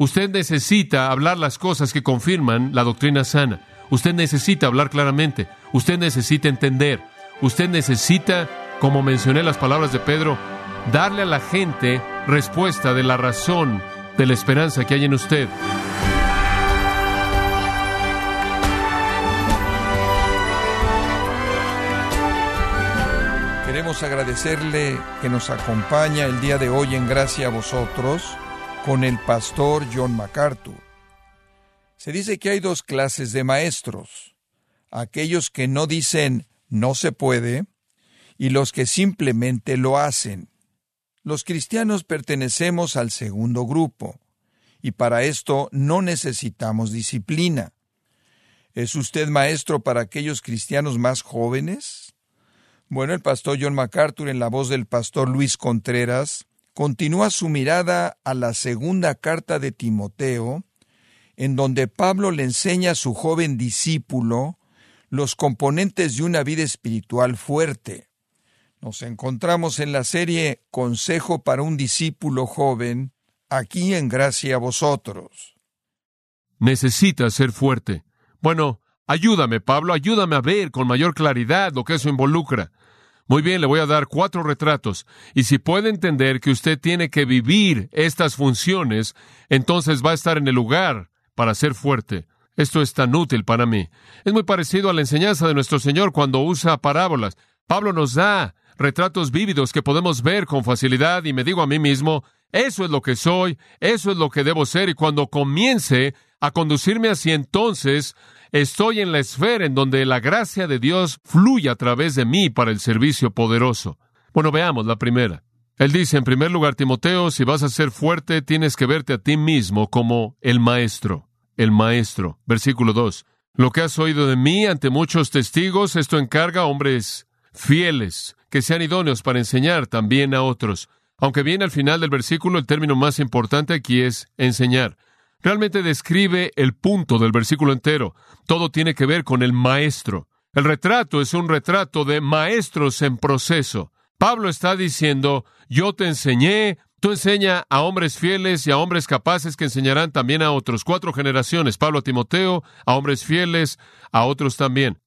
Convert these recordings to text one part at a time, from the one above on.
Usted necesita hablar las cosas que confirman la doctrina sana. Usted necesita hablar claramente. Usted necesita entender. Usted necesita, como mencioné las palabras de Pedro, darle a la gente respuesta de la razón de la esperanza que hay en usted. Queremos agradecerle que nos acompaña el día de hoy en Gracia a vosotros con el pastor John MacArthur. Se dice que hay dos clases de maestros, aquellos que no dicen no se puede y los que simplemente lo hacen. Los cristianos pertenecemos al segundo grupo, y para esto no necesitamos disciplina. ¿Es usted maestro para aquellos cristianos más jóvenes? Bueno, el pastor John MacArthur, en la voz del pastor Luis Contreras, continúa su mirada a la segunda carta de Timoteo, en donde Pablo le enseña a su joven discípulo los componentes de una vida espiritual fuerte. Nos encontramos en la serie Consejo para un discípulo joven, aquí en Gracia a vosotros. Necesita ser fuerte. Bueno, ayúdame, Pablo, ayúdame a ver con mayor claridad lo que eso involucra. Muy bien, le voy a dar cuatro retratos, y si puede entender que usted tiene que vivir estas funciones, entonces va a estar en el lugar para ser fuerte. Esto es tan útil para mí. Es muy parecido a la enseñanza de nuestro Señor cuando usa parábolas. Pablo nos da retratos vívidos que podemos ver con facilidad y me digo a mí mismo, eso es lo que soy, eso es lo que debo ser y cuando comience a conducirme así entonces, estoy en la esfera en donde la gracia de Dios fluye a través de mí para el servicio poderoso. Bueno, veamos la primera. Él dice, en primer lugar, Timoteo, si vas a ser fuerte, tienes que verte a ti mismo como el maestro, el maestro. Versículo 2. Lo que has oído de mí ante muchos testigos, esto encarga a hombres fieles, que sean idóneos para enseñar también a otros. Aunque viene al final del versículo, el término más importante aquí es enseñar. Realmente describe el punto del versículo entero. Todo tiene que ver con el maestro. El retrato es un retrato de maestros en proceso. Pablo está diciendo, yo te enseñé, tú enseña a hombres fieles y a hombres capaces que enseñarán también a otros. Cuatro generaciones, Pablo a Timoteo, a hombres fieles, a otros también.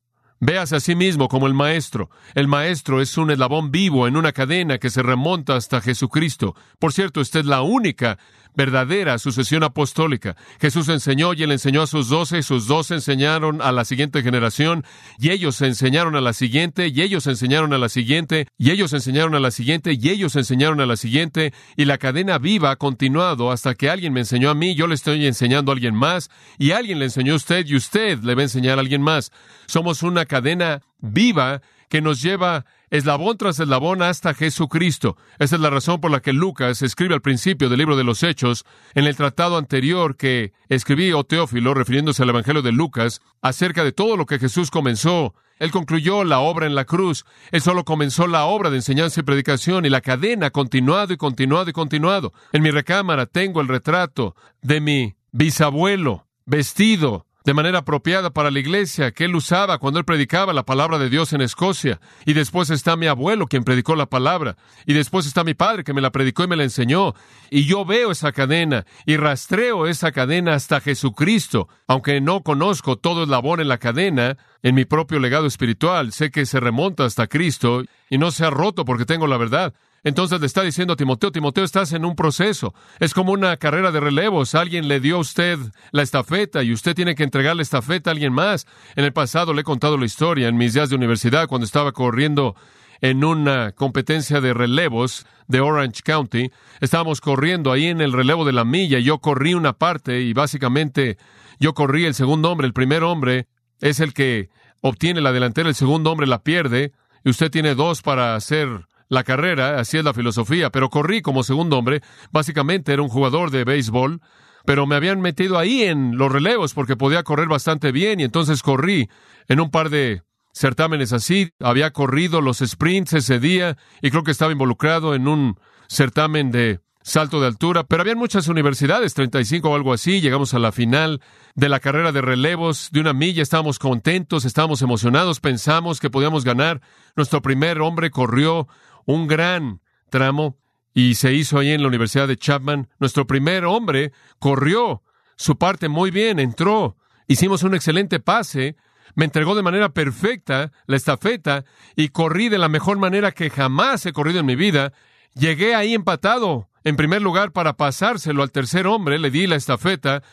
Véase a sí mismo como el Maestro. El Maestro es un eslabón vivo en una cadena que se remonta hasta Jesucristo. Por cierto, esta es la única verdadera sucesión apostólica. Jesús enseñó y él enseñó a sus doce, sus doce enseñaron a la siguiente generación, y ellos enseñaron a la siguiente, y ellos enseñaron a la siguiente, y ellos enseñaron a la siguiente, y ellos enseñaron a la siguiente, y la cadena viva ha continuado hasta que alguien me enseñó a mí, yo le estoy enseñando a alguien más, y alguien le enseñó a usted, y usted le va a enseñar a alguien más. Somos una cadena viva que nos lleva eslabón tras eslabón hasta Jesucristo. Esa es la razón por la que Lucas escribe al principio del libro de los Hechos, en el tratado anterior que escribí o Teófilo, refiriéndose al Evangelio de Lucas, acerca de todo lo que Jesús comenzó. Él concluyó la obra en la cruz. Él solo comenzó la obra de enseñanza y predicación y la cadena continuado y continuado y continuado. En mi recámara tengo el retrato de mi bisabuelo vestido de manera apropiada para la iglesia que él usaba cuando él predicaba la palabra de Dios en Escocia. Y después está mi abuelo quien predicó la palabra. Y después está mi padre que me la predicó y me la enseñó. Y yo veo esa cadena y rastreo esa cadena hasta Jesucristo. Aunque no conozco todo el labor en la cadena, en mi propio legado espiritual, sé que se remonta hasta Cristo y no se ha roto porque tengo la verdad. Entonces le está diciendo a Timoteo, Timoteo, estás en un proceso. Es como una carrera de relevos. Alguien le dio a usted la estafeta y usted tiene que entregar la estafeta a alguien más. En el pasado le he contado la historia en mis días de universidad cuando estaba corriendo en una competencia de relevos de Orange County. Estábamos corriendo ahí en el relevo de la milla. Yo corrí una parte y básicamente yo corrí el segundo hombre. El primer hombre es el que obtiene la delantera, el segundo hombre la pierde y usted tiene dos para hacer la carrera, así es la filosofía, pero corrí como segundo hombre, básicamente era un jugador de béisbol, pero me habían metido ahí en los relevos porque podía correr bastante bien y entonces corrí en un par de certámenes así, había corrido los sprints ese día y creo que estaba involucrado en un certamen de salto de altura, pero habían muchas universidades, 35 o algo así, llegamos a la final de la carrera de relevos de una milla, estábamos contentos, estábamos emocionados, pensamos que podíamos ganar. Nuestro primer hombre corrió un gran tramo y se hizo ahí en la Universidad de Chapman. Nuestro primer hombre corrió su parte muy bien, entró, hicimos un excelente pase, me entregó de manera perfecta la estafeta y corrí de la mejor manera que jamás he corrido en mi vida. Llegué ahí empatado, en primer lugar, para pasárselo al tercer hombre, le di la estafeta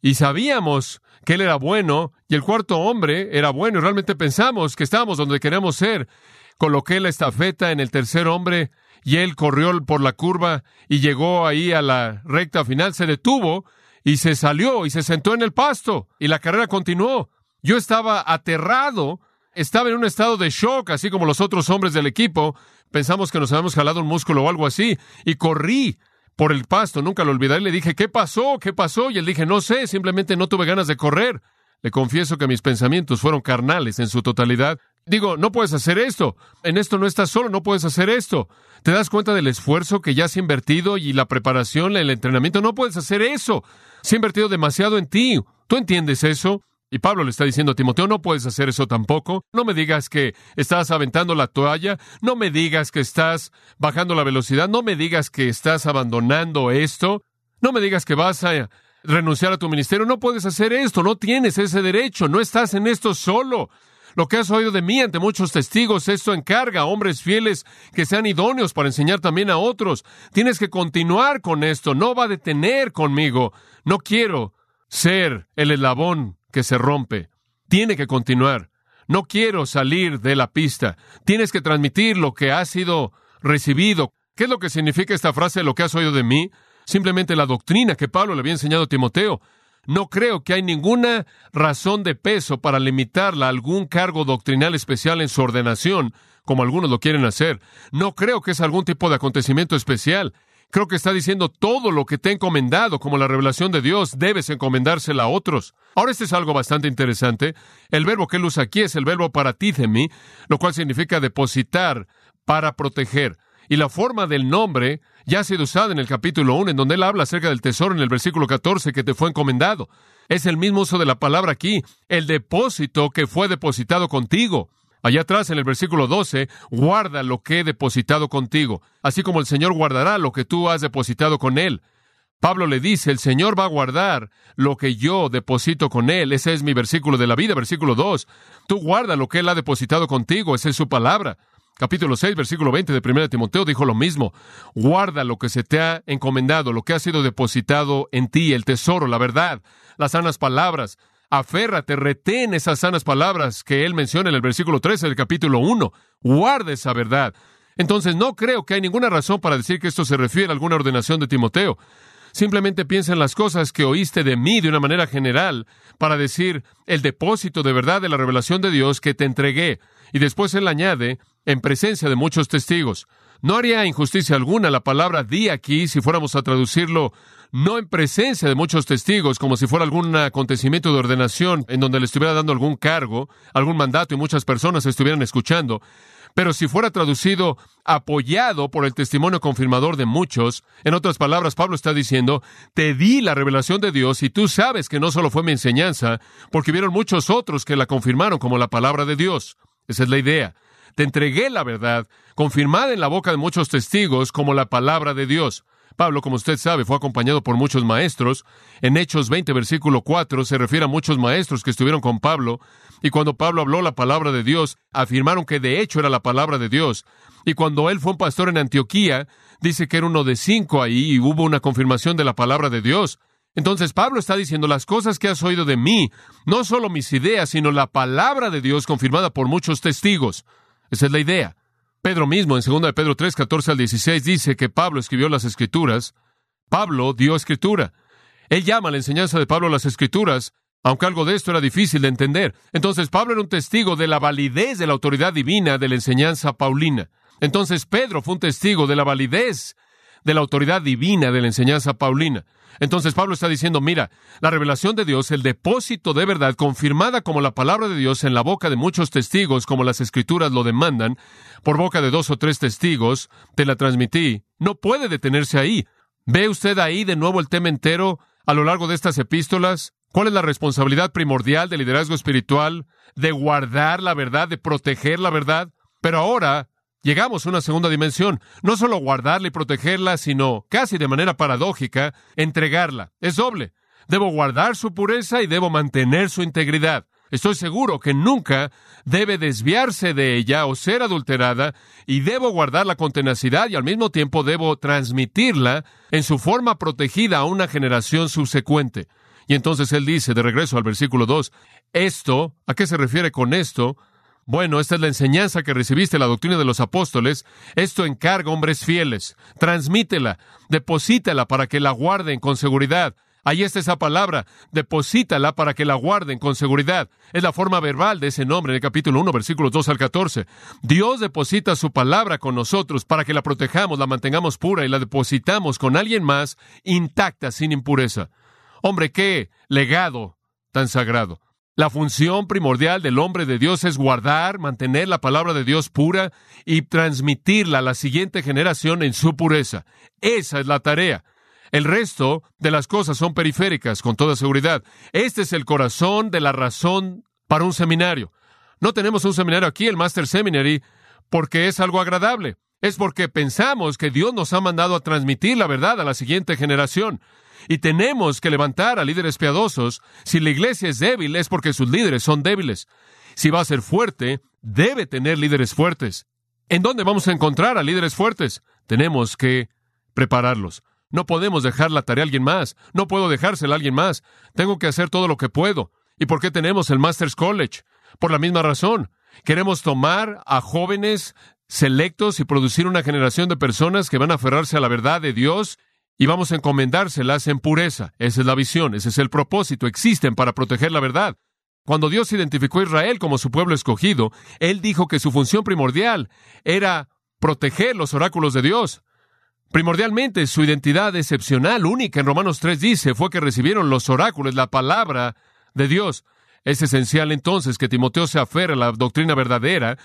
y sabíamos que él era bueno y el cuarto hombre era bueno y realmente pensamos que estábamos donde queremos ser. Coloqué la estafeta en el tercer hombre y él corrió por la curva y llegó ahí a la recta final, se detuvo y se salió y se sentó en el pasto y la carrera continuó. Yo estaba aterrado, estaba en un estado de shock, así como los otros hombres del equipo. Pensamos que nos habíamos jalado un músculo o algo así y corrí por el pasto, nunca lo olvidaré. Le dije, ¿qué pasó? ¿Qué pasó? Y él dije, no sé, simplemente no tuve ganas de correr. Le confieso que mis pensamientos fueron carnales en su totalidad. Digo, no puedes hacer esto. En esto no estás solo, no puedes hacer esto. ¿Te das cuenta del esfuerzo que ya has invertido y la preparación, el entrenamiento? No puedes hacer eso. Se ha invertido demasiado en ti. ¿Tú entiendes eso? Y Pablo le está diciendo a Timoteo, no puedes hacer eso tampoco. No me digas que estás aventando la toalla. No me digas que estás bajando la velocidad. No me digas que estás abandonando esto. No me digas que vas a renunciar a tu ministerio. No puedes hacer esto. No tienes ese derecho. No estás en esto solo. Lo que has oído de mí ante muchos testigos, esto encarga a hombres fieles que sean idóneos para enseñar también a otros. Tienes que continuar con esto, no va a detener conmigo. No quiero ser el eslabón que se rompe. Tiene que continuar. No quiero salir de la pista. Tienes que transmitir lo que ha sido recibido. ¿Qué es lo que significa esta frase, lo que has oído de mí? Simplemente la doctrina que Pablo le había enseñado a Timoteo. No creo que hay ninguna razón de peso para limitarla a algún cargo doctrinal especial en su ordenación, como algunos lo quieren hacer. No creo que es algún tipo de acontecimiento especial. Creo que está diciendo todo lo que te he encomendado, como la revelación de Dios, debes encomendársela a otros. Ahora, este es algo bastante interesante. El verbo que él usa aquí es el verbo paratícemi, lo cual significa depositar, para proteger. Y la forma del nombre ya ha sido usada en el capítulo 1, en donde él habla acerca del tesoro en el versículo 14 que te fue encomendado. Es el mismo uso de la palabra aquí, el depósito que fue depositado contigo. Allá atrás, en el versículo 12, guarda lo que he depositado contigo, así como el Señor guardará lo que tú has depositado con Él. Pablo le dice, el Señor va a guardar lo que yo deposito con Él. Ese es mi versículo de la vida, versículo 2. Tú guarda lo que Él ha depositado contigo, esa es su palabra. Capítulo 6, versículo 20 de 1 Timoteo dijo lo mismo. Guarda lo que se te ha encomendado, lo que ha sido depositado en ti, el tesoro, la verdad, las sanas palabras. Aférrate, retén esas sanas palabras que él menciona en el versículo 13 del capítulo 1. Guarda esa verdad. Entonces no creo que hay ninguna razón para decir que esto se refiere a alguna ordenación de Timoteo. Simplemente piensa en las cosas que oíste de mí de una manera general para decir el depósito de verdad de la revelación de Dios que te entregué. Y después él añade, en presencia de muchos testigos. No haría injusticia alguna la palabra di aquí si fuéramos a traducirlo no en presencia de muchos testigos, como si fuera algún acontecimiento de ordenación en donde le estuviera dando algún cargo, algún mandato y muchas personas estuvieran escuchando, pero si fuera traducido apoyado por el testimonio confirmador de muchos, en otras palabras, Pablo está diciendo, te di la revelación de Dios y tú sabes que no solo fue mi enseñanza, porque vieron muchos otros que la confirmaron como la palabra de Dios. Esa es la idea. Te entregué la verdad, confirmada en la boca de muchos testigos como la palabra de Dios. Pablo, como usted sabe, fue acompañado por muchos maestros. En Hechos 20, versículo 4, se refiere a muchos maestros que estuvieron con Pablo. Y cuando Pablo habló la palabra de Dios, afirmaron que de hecho era la palabra de Dios. Y cuando él fue un pastor en Antioquía, dice que era uno de cinco ahí y hubo una confirmación de la palabra de Dios. Entonces Pablo está diciendo las cosas que has oído de mí, no solo mis ideas, sino la palabra de Dios confirmada por muchos testigos. Esa es la idea. Pedro mismo, en 2 de Pedro 3, 14 al 16, dice que Pablo escribió las Escrituras. Pablo dio escritura. Él llama la enseñanza de Pablo a las Escrituras, aunque algo de esto era difícil de entender. Entonces Pablo era un testigo de la validez de la autoridad divina de la enseñanza paulina. Entonces Pedro fue un testigo de la validez de la autoridad divina de la enseñanza paulina. Entonces Pablo está diciendo, mira, la revelación de Dios, el depósito de verdad confirmada como la palabra de Dios en la boca de muchos testigos, como las escrituras lo demandan, por boca de dos o tres testigos, te la transmití, no puede detenerse ahí. ¿Ve usted ahí de nuevo el tema entero a lo largo de estas epístolas? ¿Cuál es la responsabilidad primordial del liderazgo espiritual? De guardar la verdad, de proteger la verdad. Pero ahora llegamos a una segunda dimensión. No solo guardarla y protegerla, sino, casi de manera paradójica, entregarla. Es doble. Debo guardar su pureza y debo mantener su integridad. Estoy seguro que nunca debe desviarse de ella o ser adulterada y debo guardarla con tenacidad y al mismo tiempo debo transmitirla en su forma protegida a una generación subsecuente. Y entonces él dice, de regreso al versículo 2, esto, ¿a qué se refiere con esto? Bueno, esta es la enseñanza que recibiste, la doctrina de los apóstoles. Esto encarga hombres fieles. Transmítela, deposítela para que la guarden con seguridad. Ahí está esa palabra, deposítala para que la guarden con seguridad. Es la forma verbal de ese nombre en el capítulo 1, versículos 2 al 14. Dios deposita su palabra con nosotros para que la protejamos, la mantengamos pura y la depositamos con alguien más intacta, sin impureza. Hombre, qué legado tan sagrado. La función primordial del hombre de Dios es guardar, mantener la palabra de Dios pura y transmitirla a la siguiente generación en su pureza. Esa es la tarea. El resto de las cosas son periféricas, con toda seguridad. Este es el corazón de la razón para un seminario. No tenemos un seminario aquí, el Master Seminary, porque es algo agradable. Es porque pensamos que Dios nos ha mandado a transmitir la verdad a la siguiente generación. Y tenemos que levantar a líderes piadosos. Si la iglesia es débil, es porque sus líderes son débiles. Si va a ser fuerte, debe tener líderes fuertes. ¿En dónde vamos a encontrar a líderes fuertes? Tenemos que prepararlos. No podemos dejar la tarea a alguien más. No puedo dejársela a alguien más. Tengo que hacer todo lo que puedo. ¿Y por qué tenemos el Masters College? Por la misma razón. Queremos tomar a jóvenes selectos y producir una generación de personas que van a aferrarse a la verdad de Dios y vamos a encomendárselas en pureza. Esa es la visión, ese es el propósito. Existen para proteger la verdad. Cuando Dios identificó a Israel como su pueblo escogido, Él dijo que su función primordial era proteger los oráculos de Dios. Primordialmente, su identidad excepcional, única en Romanos 3 dice, fue que recibieron los oráculos, la palabra de Dios. Es esencial entonces que Timoteo se aferre a la doctrina verdadera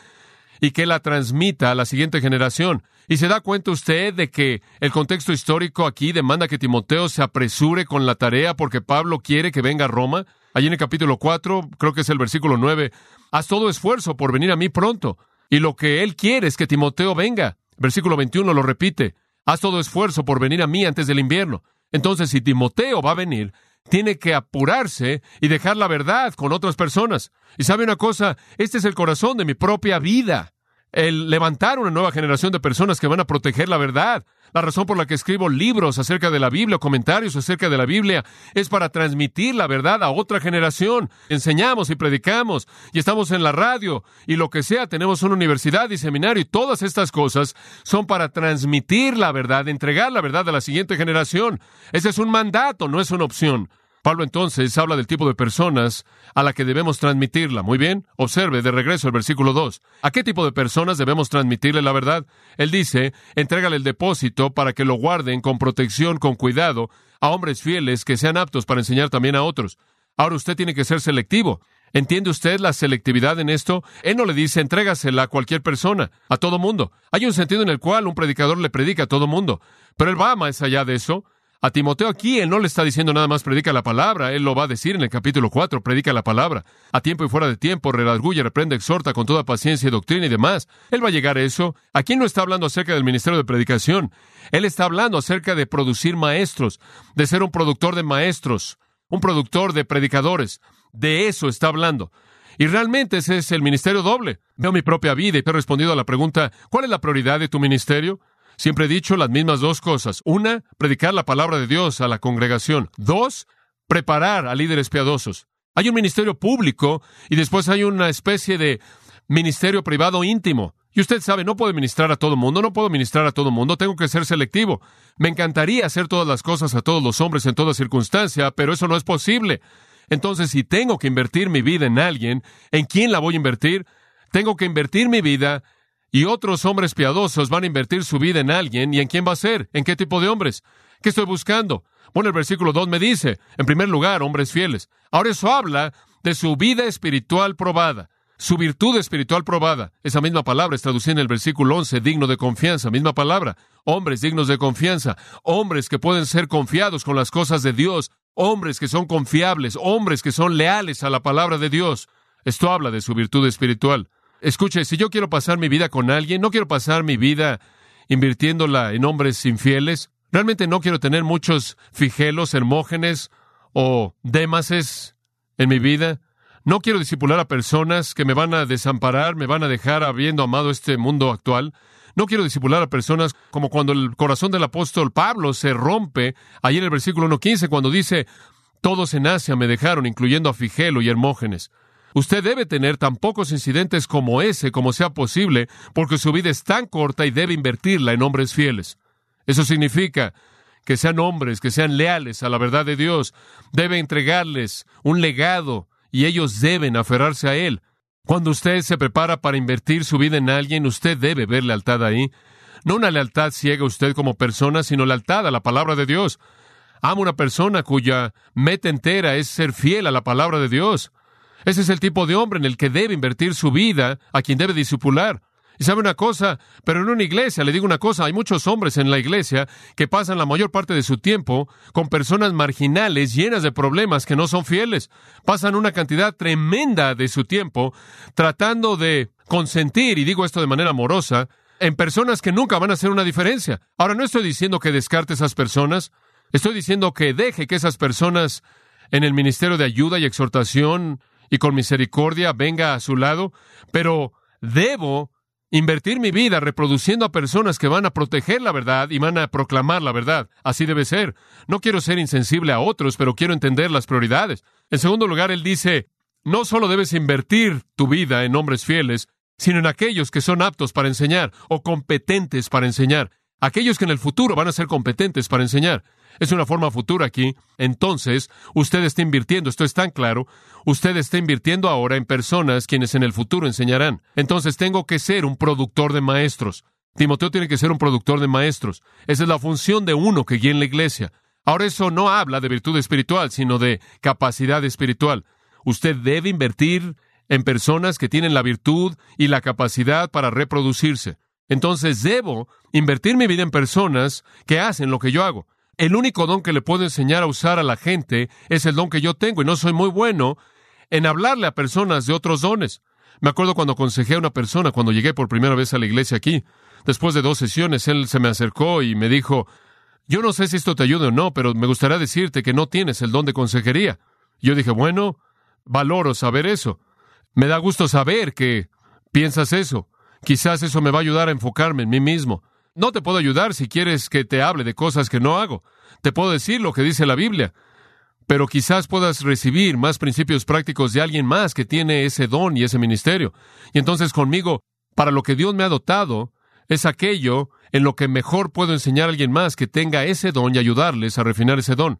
y que la transmita a la siguiente generación. ¿Y se da cuenta usted de que el contexto histórico aquí demanda que Timoteo se apresure con la tarea porque Pablo quiere que venga a Roma? Allí en el capítulo 4, creo que es el versículo 9, haz todo esfuerzo por venir a mí pronto. Y lo que él quiere es que Timoteo venga. Versículo 21 lo repite. Haz todo esfuerzo por venir a mí antes del invierno. Entonces, si Timoteo va a venir, tiene que apurarse y dejar la verdad con otras personas. Y sabe una cosa, este es el corazón de mi propia vida el levantar una nueva generación de personas que van a proteger la verdad. La razón por la que escribo libros acerca de la Biblia o comentarios acerca de la Biblia es para transmitir la verdad a otra generación. Enseñamos y predicamos y estamos en la radio y lo que sea, tenemos una universidad y seminario y todas estas cosas son para transmitir la verdad, entregar la verdad a la siguiente generación. Ese es un mandato, no es una opción. Pablo entonces habla del tipo de personas a la que debemos transmitirla. Muy bien, observe de regreso el versículo 2. ¿A qué tipo de personas debemos transmitirle la verdad? Él dice, entrégale el depósito para que lo guarden con protección, con cuidado, a hombres fieles que sean aptos para enseñar también a otros. Ahora usted tiene que ser selectivo. ¿Entiende usted la selectividad en esto? Él no le dice entrégasela a cualquier persona, a todo mundo. Hay un sentido en el cual un predicador le predica a todo mundo, pero él va más allá de eso. A Timoteo aquí él no le está diciendo nada más predica la palabra, él lo va a decir en el capítulo 4, predica la palabra. A tiempo y fuera de tiempo, redarguye, reprende, exhorta con toda paciencia y doctrina y demás. Él va a llegar a eso. Aquí no está hablando acerca del ministerio de predicación. Él está hablando acerca de producir maestros, de ser un productor de maestros, un productor de predicadores. De eso está hablando. Y realmente ese es el ministerio doble. Veo mi propia vida y he respondido a la pregunta, ¿cuál es la prioridad de tu ministerio? Siempre he dicho las mismas dos cosas. Una, predicar la palabra de Dios a la congregación. Dos, preparar a líderes piadosos. Hay un ministerio público y después hay una especie de ministerio privado íntimo. Y usted sabe, no puedo ministrar a todo mundo, no puedo ministrar a todo mundo, tengo que ser selectivo. Me encantaría hacer todas las cosas a todos los hombres en toda circunstancia, pero eso no es posible. Entonces, si tengo que invertir mi vida en alguien, ¿en quién la voy a invertir? Tengo que invertir mi vida y otros hombres piadosos van a invertir su vida en alguien, ¿y en quién va a ser? ¿En qué tipo de hombres? ¿Qué estoy buscando? Bueno, el versículo 2 me dice, en primer lugar, hombres fieles. Ahora eso habla de su vida espiritual probada, su virtud espiritual probada. Esa misma palabra es traducida en el versículo 11, digno de confianza, misma palabra. Hombres dignos de confianza, hombres que pueden ser confiados con las cosas de Dios, hombres que son confiables, hombres que son leales a la palabra de Dios. Esto habla de su virtud espiritual. Escuche, si yo quiero pasar mi vida con alguien, no quiero pasar mi vida invirtiéndola en hombres infieles. Realmente no quiero tener muchos figelos, hermógenes o démases en mi vida. No quiero disipular a personas que me van a desamparar, me van a dejar habiendo amado este mundo actual. No quiero disipular a personas como cuando el corazón del apóstol Pablo se rompe, ahí en el versículo 1.15, cuando dice, todos en Asia me dejaron, incluyendo a Figelo y Hermógenes. Usted debe tener tan pocos incidentes como ese como sea posible, porque su vida es tan corta y debe invertirla en hombres fieles. Eso significa que sean hombres, que sean leales a la verdad de Dios. Debe entregarles un legado y ellos deben aferrarse a él. Cuando usted se prepara para invertir su vida en alguien, usted debe ver lealtad ahí. No una lealtad ciega a usted como persona, sino lealtad a la palabra de Dios. Amo una persona cuya meta entera es ser fiel a la palabra de Dios. Ese es el tipo de hombre en el que debe invertir su vida, a quien debe disipular. Y sabe una cosa, pero en una iglesia, le digo una cosa, hay muchos hombres en la iglesia que pasan la mayor parte de su tiempo con personas marginales llenas de problemas que no son fieles. Pasan una cantidad tremenda de su tiempo tratando de consentir, y digo esto de manera amorosa, en personas que nunca van a hacer una diferencia. Ahora, no estoy diciendo que descarte esas personas, estoy diciendo que deje que esas personas en el ministerio de ayuda y exhortación y con misericordia venga a su lado, pero debo invertir mi vida reproduciendo a personas que van a proteger la verdad y van a proclamar la verdad. Así debe ser. No quiero ser insensible a otros, pero quiero entender las prioridades. En segundo lugar, él dice, no solo debes invertir tu vida en hombres fieles, sino en aquellos que son aptos para enseñar o competentes para enseñar. Aquellos que en el futuro van a ser competentes para enseñar. Es una forma futura aquí. Entonces, usted está invirtiendo, esto es tan claro, usted está invirtiendo ahora en personas quienes en el futuro enseñarán. Entonces, tengo que ser un productor de maestros. Timoteo tiene que ser un productor de maestros. Esa es la función de uno que guía en la iglesia. Ahora eso no habla de virtud espiritual, sino de capacidad espiritual. Usted debe invertir en personas que tienen la virtud y la capacidad para reproducirse. Entonces debo invertir mi vida en personas que hacen lo que yo hago. El único don que le puedo enseñar a usar a la gente es el don que yo tengo y no soy muy bueno en hablarle a personas de otros dones. Me acuerdo cuando aconsejé a una persona cuando llegué por primera vez a la iglesia aquí. Después de dos sesiones, él se me acercó y me dijo, yo no sé si esto te ayuda o no, pero me gustaría decirte que no tienes el don de consejería. Yo dije, bueno, valoro saber eso. Me da gusto saber que piensas eso. Quizás eso me va a ayudar a enfocarme en mí mismo. No te puedo ayudar si quieres que te hable de cosas que no hago. Te puedo decir lo que dice la Biblia. Pero quizás puedas recibir más principios prácticos de alguien más que tiene ese don y ese ministerio. Y entonces conmigo, para lo que Dios me ha dotado, es aquello en lo que mejor puedo enseñar a alguien más que tenga ese don y ayudarles a refinar ese don.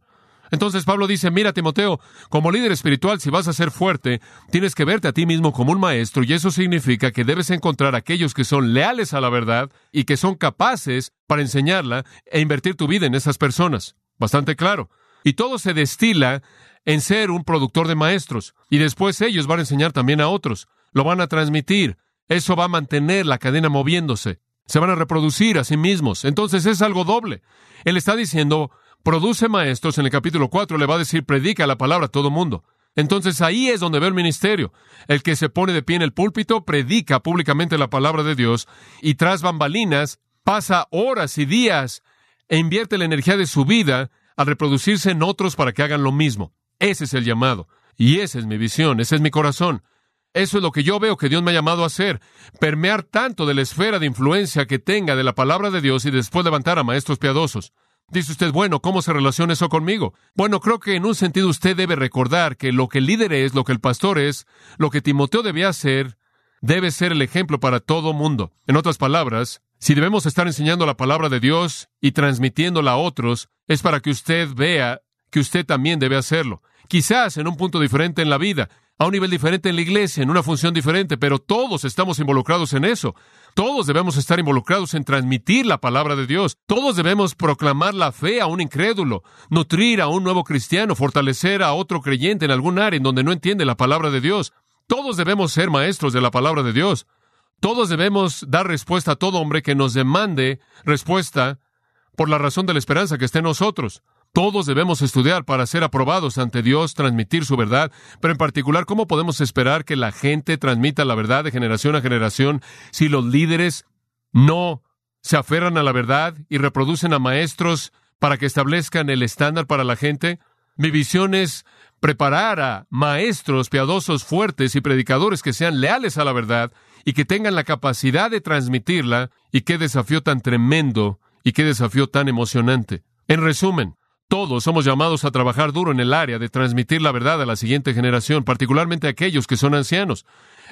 Entonces Pablo dice, mira Timoteo, como líder espiritual, si vas a ser fuerte, tienes que verte a ti mismo como un maestro y eso significa que debes encontrar aquellos que son leales a la verdad y que son capaces para enseñarla e invertir tu vida en esas personas. Bastante claro. Y todo se destila en ser un productor de maestros y después ellos van a enseñar también a otros. Lo van a transmitir. Eso va a mantener la cadena moviéndose. Se van a reproducir a sí mismos. Entonces es algo doble. Él está diciendo, produce maestros, en el capítulo 4 le va a decir, predica la palabra a todo mundo. Entonces ahí es donde ve el ministerio. El que se pone de pie en el púlpito predica públicamente la palabra de Dios y tras bambalinas pasa horas y días e invierte la energía de su vida a reproducirse en otros para que hagan lo mismo. Ese es el llamado. Y esa es mi visión, ese es mi corazón. Eso es lo que yo veo que Dios me ha llamado a hacer, permear tanto de la esfera de influencia que tenga de la palabra de Dios y después levantar a maestros piadosos. Dice usted, bueno, ¿cómo se relaciona eso conmigo? Bueno, creo que en un sentido usted debe recordar que lo que el líder es, lo que el pastor es, lo que Timoteo debía hacer, debe ser el ejemplo para todo mundo. En otras palabras, si debemos estar enseñando la palabra de Dios y transmitiéndola a otros, es para que usted vea que usted también debe hacerlo. Quizás en un punto diferente en la vida, a un nivel diferente en la iglesia, en una función diferente, pero todos estamos involucrados en eso. Todos debemos estar involucrados en transmitir la palabra de Dios. Todos debemos proclamar la fe a un incrédulo, nutrir a un nuevo cristiano, fortalecer a otro creyente en algún área en donde no entiende la palabra de Dios. Todos debemos ser maestros de la palabra de Dios. Todos debemos dar respuesta a todo hombre que nos demande respuesta por la razón de la esperanza que esté en nosotros. Todos debemos estudiar para ser aprobados ante Dios, transmitir su verdad, pero en particular, ¿cómo podemos esperar que la gente transmita la verdad de generación a generación si los líderes no se aferran a la verdad y reproducen a maestros para que establezcan el estándar para la gente? Mi visión es preparar a maestros piadosos fuertes y predicadores que sean leales a la verdad y que tengan la capacidad de transmitirla. Y qué desafío tan tremendo y qué desafío tan emocionante. En resumen, todos somos llamados a trabajar duro en el área de transmitir la verdad a la siguiente generación, particularmente a aquellos que son ancianos.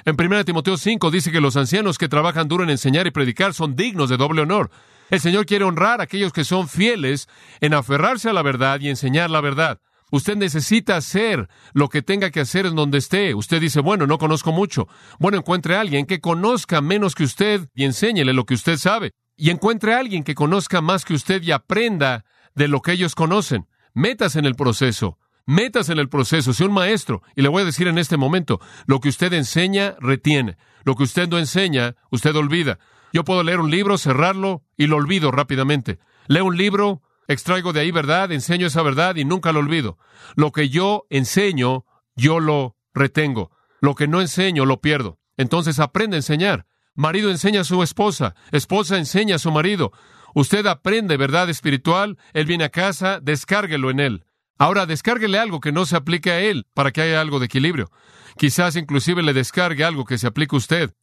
En 1 Timoteo 5 dice que los ancianos que trabajan duro en enseñar y predicar son dignos de doble honor. El Señor quiere honrar a aquellos que son fieles en aferrarse a la verdad y enseñar la verdad. Usted necesita hacer lo que tenga que hacer en donde esté. Usted dice, bueno, no conozco mucho. Bueno, encuentre a alguien que conozca menos que usted y enséñele lo que usted sabe. Y encuentre a alguien que conozca más que usted y aprenda de lo que ellos conocen. Metas en el proceso. Metas en el proceso. Sea un maestro. Y le voy a decir en este momento, lo que usted enseña, retiene. Lo que usted no enseña, usted olvida. Yo puedo leer un libro, cerrarlo y lo olvido rápidamente. Leo un libro, extraigo de ahí verdad, enseño esa verdad y nunca lo olvido. Lo que yo enseño, yo lo retengo. Lo que no enseño, lo pierdo. Entonces aprende a enseñar. Marido enseña a su esposa, esposa enseña a su marido. Usted aprende verdad espiritual, él viene a casa, descárguelo en él. Ahora descárguele algo que no se aplique a él para que haya algo de equilibrio. Quizás inclusive le descargue algo que se aplique a usted.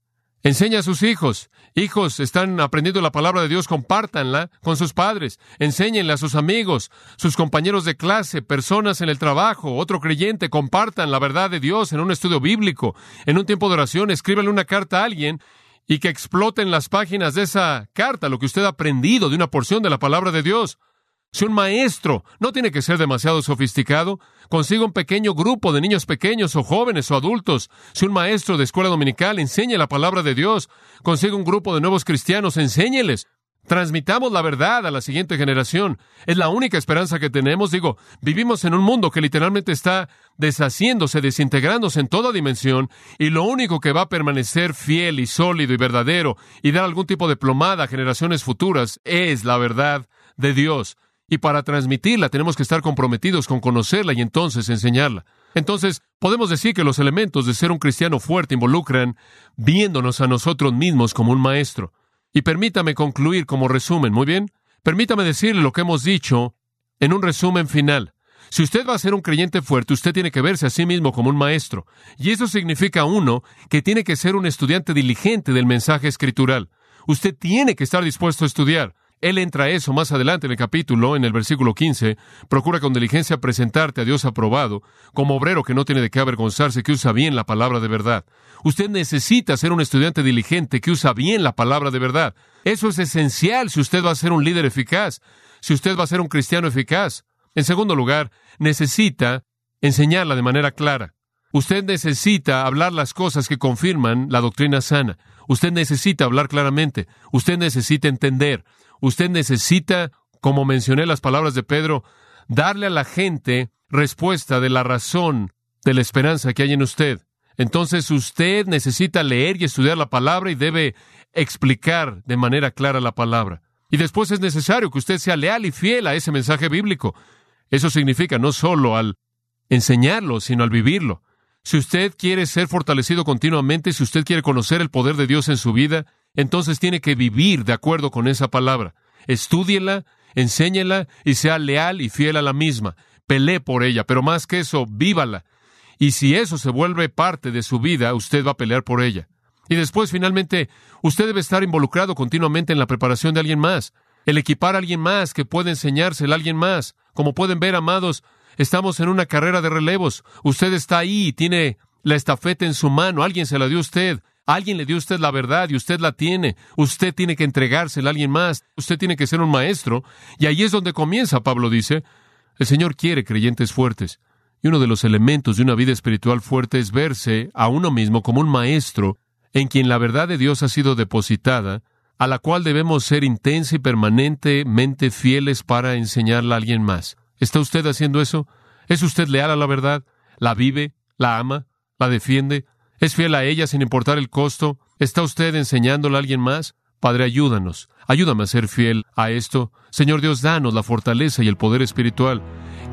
Enseña a sus hijos. Hijos, están aprendiendo la palabra de Dios, compártanla con sus padres. Enséñenla a sus amigos, sus compañeros de clase, personas en el trabajo, otro creyente, compartan la verdad de Dios en un estudio bíblico, en un tiempo de oración, escríbanle una carta a alguien y que exploten las páginas de esa carta lo que usted ha aprendido de una porción de la palabra de Dios. Si un maestro no tiene que ser demasiado sofisticado, consiga un pequeño grupo de niños pequeños o jóvenes o adultos. Si un maestro de escuela dominical enseña la palabra de Dios, consiga un grupo de nuevos cristianos, enséñeles. Transmitamos la verdad a la siguiente generación. Es la única esperanza que tenemos. Digo, vivimos en un mundo que literalmente está deshaciéndose, desintegrándose en toda dimensión, y lo único que va a permanecer fiel y sólido y verdadero y dar algún tipo de plomada a generaciones futuras es la verdad de Dios. Y para transmitirla tenemos que estar comprometidos con conocerla y entonces enseñarla. Entonces, podemos decir que los elementos de ser un cristiano fuerte involucran viéndonos a nosotros mismos como un maestro. Y permítame concluir como resumen, ¿muy bien? Permítame decirle lo que hemos dicho en un resumen final. Si usted va a ser un creyente fuerte, usted tiene que verse a sí mismo como un maestro. Y eso significa, uno, que tiene que ser un estudiante diligente del mensaje escritural. Usted tiene que estar dispuesto a estudiar. Él entra a eso más adelante en el capítulo, en el versículo 15. Procura con diligencia presentarte a Dios aprobado, como obrero que no tiene de qué avergonzarse, que usa bien la palabra de verdad. Usted necesita ser un estudiante diligente que usa bien la palabra de verdad. Eso es esencial si usted va a ser un líder eficaz, si usted va a ser un cristiano eficaz. En segundo lugar, necesita enseñarla de manera clara. Usted necesita hablar las cosas que confirman la doctrina sana. Usted necesita hablar claramente. Usted necesita entender. Usted necesita, como mencioné las palabras de Pedro, darle a la gente respuesta de la razón de la esperanza que hay en usted. Entonces usted necesita leer y estudiar la palabra y debe explicar de manera clara la palabra. Y después es necesario que usted sea leal y fiel a ese mensaje bíblico. Eso significa no solo al enseñarlo, sino al vivirlo. Si usted quiere ser fortalecido continuamente, si usted quiere conocer el poder de Dios en su vida, entonces tiene que vivir de acuerdo con esa palabra. Estúdiela, enséñela y sea leal y fiel a la misma. Pelee por ella, pero más que eso, vívala. Y si eso se vuelve parte de su vida, usted va a pelear por ella. Y después, finalmente, usted debe estar involucrado continuamente en la preparación de alguien más, el equipar a alguien más que pueda enseñárselo a alguien más. Como pueden ver, amados, estamos en una carrera de relevos. Usted está ahí tiene la estafeta en su mano. Alguien se la dio a usted. Alguien le dio a usted la verdad y usted la tiene. Usted tiene que entregársela a alguien más. Usted tiene que ser un maestro. Y ahí es donde comienza, Pablo dice. El Señor quiere creyentes fuertes. Y uno de los elementos de una vida espiritual fuerte es verse a uno mismo como un maestro en quien la verdad de Dios ha sido depositada, a la cual debemos ser intensa y permanentemente fieles para enseñarla a alguien más. ¿Está usted haciendo eso? ¿Es usted leal a la verdad? ¿La vive? ¿La ama? ¿La defiende? ¿Es fiel a ella sin importar el costo? ¿Está usted enseñándola a alguien más? Padre, ayúdanos, ayúdame a ser fiel a esto. Señor Dios, danos la fortaleza y el poder espiritual.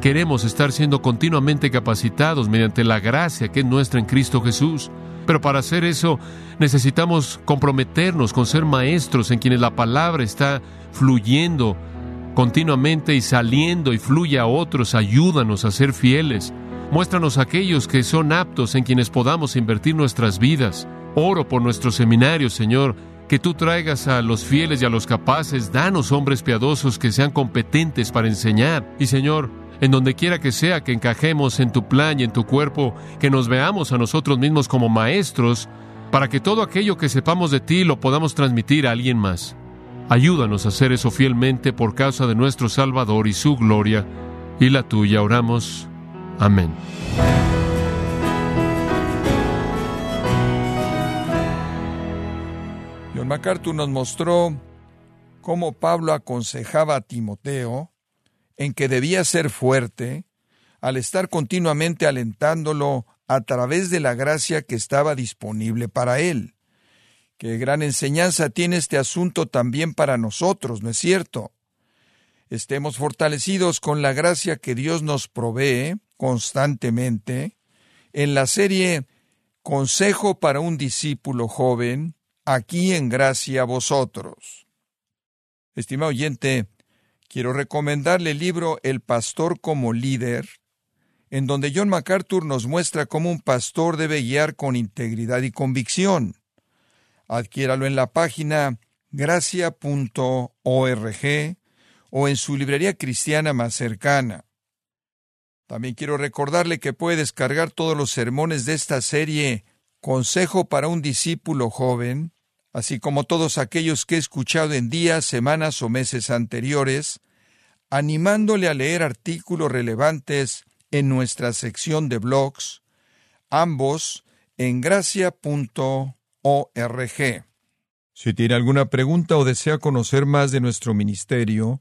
Queremos estar siendo continuamente capacitados mediante la gracia que es nuestra en Cristo Jesús. Pero para hacer eso necesitamos comprometernos con ser maestros en quienes la palabra está fluyendo continuamente y saliendo y fluye a otros. Ayúdanos a ser fieles. Muéstranos aquellos que son aptos en quienes podamos invertir nuestras vidas. Oro por nuestros seminarios, Señor, que tú traigas a los fieles y a los capaces. Danos hombres piadosos que sean competentes para enseñar. Y, Señor, en donde quiera que sea que encajemos en tu plan y en tu cuerpo, que nos veamos a nosotros mismos como maestros, para que todo aquello que sepamos de ti lo podamos transmitir a alguien más. Ayúdanos a hacer eso fielmente por causa de nuestro Salvador y su gloria, y la tuya oramos. Amén. John MacArthur nos mostró cómo Pablo aconsejaba a Timoteo en que debía ser fuerte al estar continuamente alentándolo a través de la gracia que estaba disponible para él. Qué gran enseñanza tiene este asunto también para nosotros, ¿no es cierto? Estemos fortalecidos con la gracia que Dios nos provee constantemente en la serie Consejo para un discípulo joven, aquí en gracia a vosotros. Estimado oyente, quiero recomendarle el libro El pastor como líder, en donde John MacArthur nos muestra cómo un pastor debe guiar con integridad y convicción. Adquiéralo en la página gracia.org o en su librería cristiana más cercana. También quiero recordarle que puede descargar todos los sermones de esta serie Consejo para un discípulo joven, así como todos aquellos que he escuchado en días, semanas o meses anteriores, animándole a leer artículos relevantes en nuestra sección de blogs, ambos en gracia.org. Si tiene alguna pregunta o desea conocer más de nuestro ministerio,